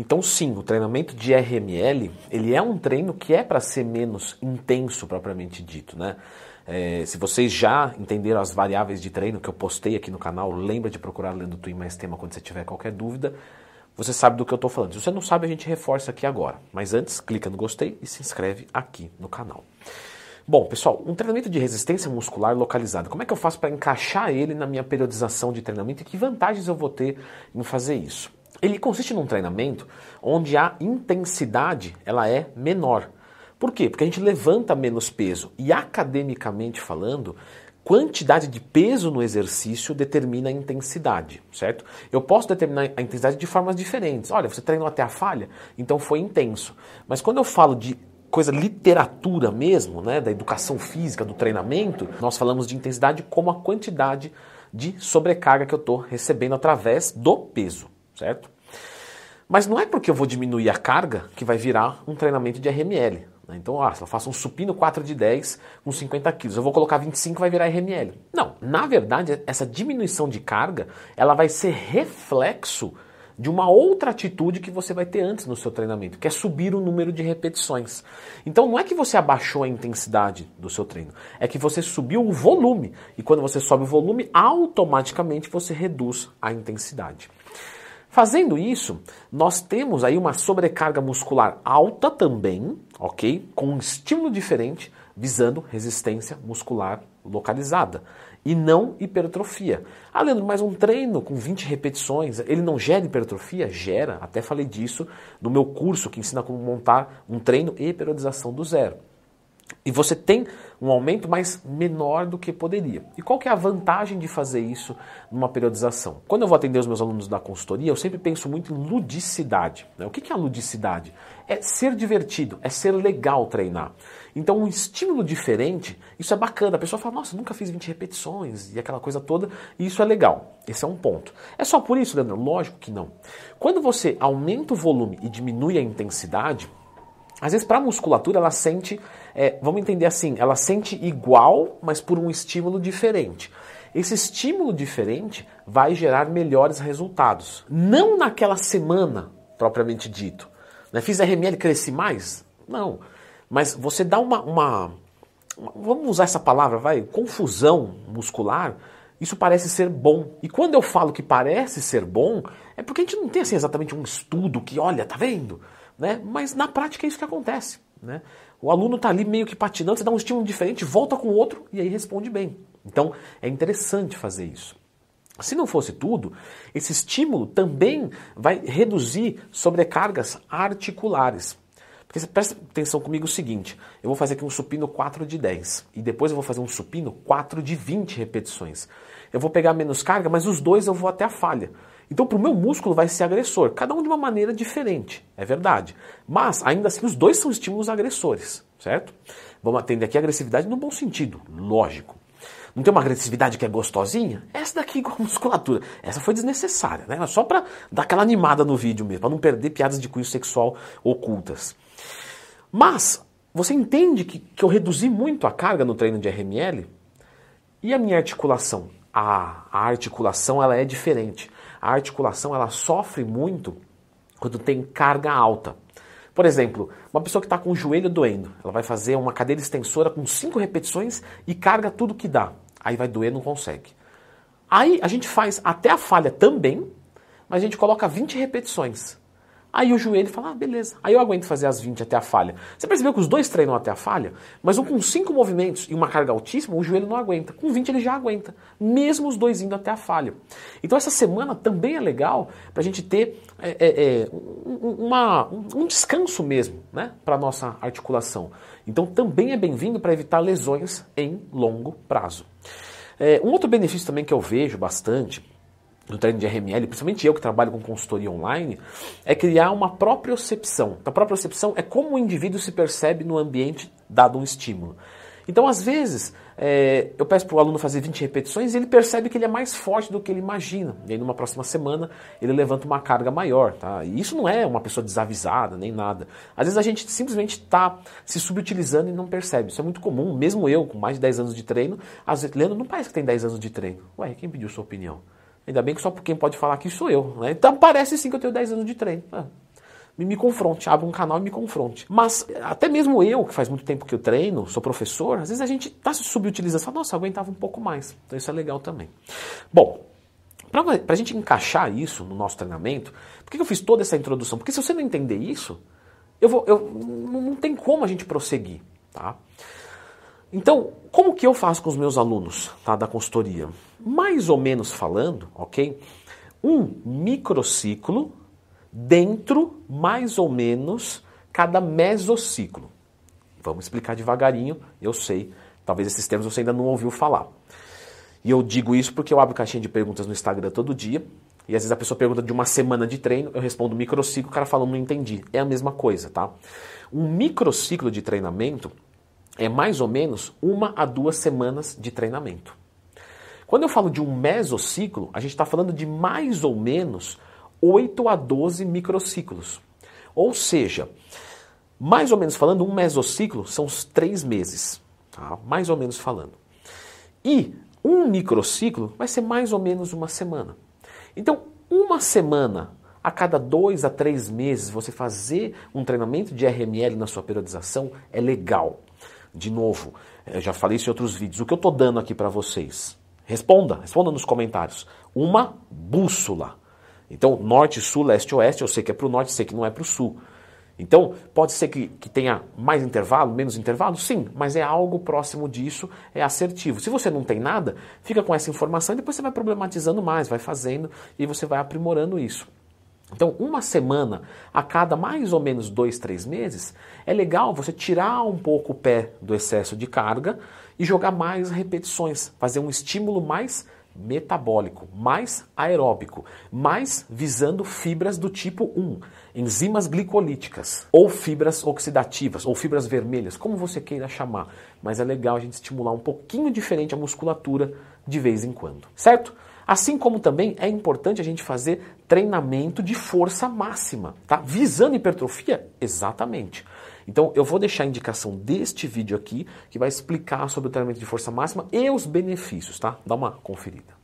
Então, sim, o treinamento de RML, ele é um treino que é para ser menos intenso, propriamente dito, né? É, se vocês já entenderam as variáveis de treino que eu postei aqui no canal, lembra de procurar lendo Twin Mais Tema quando você tiver qualquer dúvida. Você sabe do que eu estou falando. Se você não sabe, a gente reforça aqui agora. Mas antes, clica no gostei e se inscreve aqui no canal. Bom, pessoal, um treinamento de resistência muscular localizado, como é que eu faço para encaixar ele na minha periodização de treinamento e que vantagens eu vou ter em fazer isso? Ele consiste num treinamento onde a intensidade ela é menor. Por quê? Porque a gente levanta menos peso e academicamente falando, quantidade de peso no exercício determina a intensidade, certo? Eu posso determinar a intensidade de formas diferentes. Olha, você treinou até a falha, então foi intenso. Mas quando eu falo de coisa literatura mesmo, né, da educação física, do treinamento, nós falamos de intensidade como a quantidade de sobrecarga que eu estou recebendo através do peso, certo? Mas não é porque eu vou diminuir a carga que vai virar um treinamento de RML. Né? Então, ah, se eu faço um supino 4 de 10 com 50 quilos, eu vou colocar 25 vai virar RML. Não, na verdade, essa diminuição de carga, ela vai ser reflexo de uma outra atitude que você vai ter antes no seu treinamento, que é subir o número de repetições. Então não é que você abaixou a intensidade do seu treino, é que você subiu o volume. E quando você sobe o volume, automaticamente você reduz a intensidade. Fazendo isso, nós temos aí uma sobrecarga muscular alta também, ok? Com um estímulo diferente, visando resistência muscular localizada e não hipertrofia. Ah, Leandro, mas um treino com 20 repetições, ele não gera hipertrofia? Gera, até falei disso no meu curso que ensina como montar um treino e periodização do zero. E você tem um aumento, mas menor do que poderia. E qual que é a vantagem de fazer isso numa periodização? Quando eu vou atender os meus alunos da consultoria, eu sempre penso muito em ludicidade. Né? O que é a ludicidade? É ser divertido, é ser legal treinar. Então, um estímulo diferente, isso é bacana. A pessoa fala, nossa, nunca fiz 20 repetições e aquela coisa toda, e isso é legal. Esse é um ponto. É só por isso, Leandro? Lógico que não. Quando você aumenta o volume e diminui a intensidade, às vezes, para a musculatura, ela sente, é, vamos entender assim, ela sente igual, mas por um estímulo diferente. Esse estímulo diferente vai gerar melhores resultados. Não naquela semana, propriamente dito. Né? Fiz RML cresci mais? Não. Mas você dá uma, uma, uma, Vamos usar essa palavra, vai? Confusão muscular. Isso parece ser bom. E quando eu falo que parece ser bom, é porque a gente não tem assim, exatamente um estudo que, olha, tá vendo? Né? Mas na prática é isso que acontece. Né? O aluno está ali meio que patinando, você dá um estímulo diferente, volta com outro e aí responde bem. Então é interessante fazer isso. Se não fosse tudo, esse estímulo também vai reduzir sobrecargas articulares. Porque presta atenção comigo o seguinte: eu vou fazer aqui um supino 4 de 10 e depois eu vou fazer um supino 4 de 20 repetições. Eu vou pegar menos carga, mas os dois eu vou até a falha. Então, para o meu músculo vai ser agressor, cada um de uma maneira diferente, é verdade. Mas, ainda assim, os dois são estímulos agressores, certo? Vamos atender aqui a agressividade no bom sentido, lógico. Não tem uma agressividade que é gostosinha? Essa daqui com a musculatura. Essa foi desnecessária, né? Só para dar aquela animada no vídeo mesmo, para não perder piadas de cunho sexual ocultas. Mas, você entende que, que eu reduzi muito a carga no treino de RML? E a minha articulação? A, a articulação ela é diferente a articulação ela sofre muito quando tem carga alta. Por exemplo, uma pessoa que está com o joelho doendo, ela vai fazer uma cadeira extensora com 5 repetições e carga tudo que dá. Aí vai doer, não consegue. Aí a gente faz até a falha também, mas a gente coloca 20 repetições. Aí o joelho fala, ah, beleza. Aí eu aguento fazer as 20 até a falha. Você percebeu que os dois treinam até a falha? Mas um com 5 movimentos e uma carga altíssima, o joelho não aguenta. Com 20 ele já aguenta. Mesmo os dois indo até a falha. Então essa semana também é legal para a gente ter é, é, é, uma, um descanso mesmo né, para nossa articulação. Então também é bem-vindo para evitar lesões em longo prazo. É, um outro benefício também que eu vejo bastante no treino de RML, principalmente eu que trabalho com consultoria online, é criar uma propriocepção. A propriocepção é como o indivíduo se percebe no ambiente dado um estímulo. Então, às vezes, é, eu peço para o aluno fazer 20 repetições e ele percebe que ele é mais forte do que ele imagina. E aí, numa próxima semana, ele levanta uma carga maior. Tá? E isso não é uma pessoa desavisada, nem nada. Às vezes a gente simplesmente está se subutilizando e não percebe. Isso é muito comum. Mesmo eu, com mais de 10 anos de treino, às vezes, Leandro, não parece que tem 10 anos de treino. Ué, quem pediu sua opinião? Ainda bem que só quem pode falar aqui sou eu. Né? Então parece sim que eu tenho 10 anos de treino. Ah. me, me confronte, abra um canal e me confronte. Mas até mesmo eu, que faz muito tempo que eu treino, sou professor, às vezes a gente está se subutilizando, nossa, eu aguentava um pouco mais. Então isso é legal também. Bom, para a gente encaixar isso no nosso treinamento, por que eu fiz toda essa introdução? Porque se você não entender isso, eu vou, eu, não tem como a gente prosseguir. Tá? Então, como que eu faço com os meus alunos tá, da consultoria? Mais ou menos falando, ok? Um microciclo dentro, mais ou menos, cada mesociclo. Vamos explicar devagarinho, eu sei, talvez esses termos você ainda não ouviu falar. E eu digo isso porque eu abro caixinha de perguntas no Instagram todo dia, e às vezes a pessoa pergunta de uma semana de treino, eu respondo microciclo, o cara fala, não entendi. É a mesma coisa, tá? Um microciclo de treinamento é mais ou menos uma a duas semanas de treinamento. Quando eu falo de um mesociclo, a gente está falando de mais ou menos 8 a 12 microciclos. Ou seja, mais ou menos falando, um mesociclo são os três meses. Tá? Mais ou menos falando. E um microciclo vai ser mais ou menos uma semana. Então, uma semana a cada dois a três meses você fazer um treinamento de RML na sua periodização é legal. De novo, eu já falei isso em outros vídeos. O que eu estou dando aqui para vocês? Responda, responda nos comentários. Uma bússola. Então, norte, sul, leste, oeste, eu sei que é para o norte, sei que não é para o sul. Então, pode ser que, que tenha mais intervalo, menos intervalo? Sim, mas é algo próximo disso, é assertivo. Se você não tem nada, fica com essa informação e depois você vai problematizando mais, vai fazendo e você vai aprimorando isso. Então, uma semana a cada mais ou menos dois, três meses, é legal você tirar um pouco o pé do excesso de carga e jogar mais repetições, fazer um estímulo mais metabólico, mais aeróbico, mais visando fibras do tipo 1, enzimas glicolíticas, ou fibras oxidativas, ou fibras vermelhas, como você queira chamar. Mas é legal a gente estimular um pouquinho diferente a musculatura de vez em quando, certo? Assim como também é importante a gente fazer treinamento de força máxima, tá? Visando hipertrofia? Exatamente. Então eu vou deixar a indicação deste vídeo aqui que vai explicar sobre o treinamento de força máxima e os benefícios, tá? Dá uma conferida.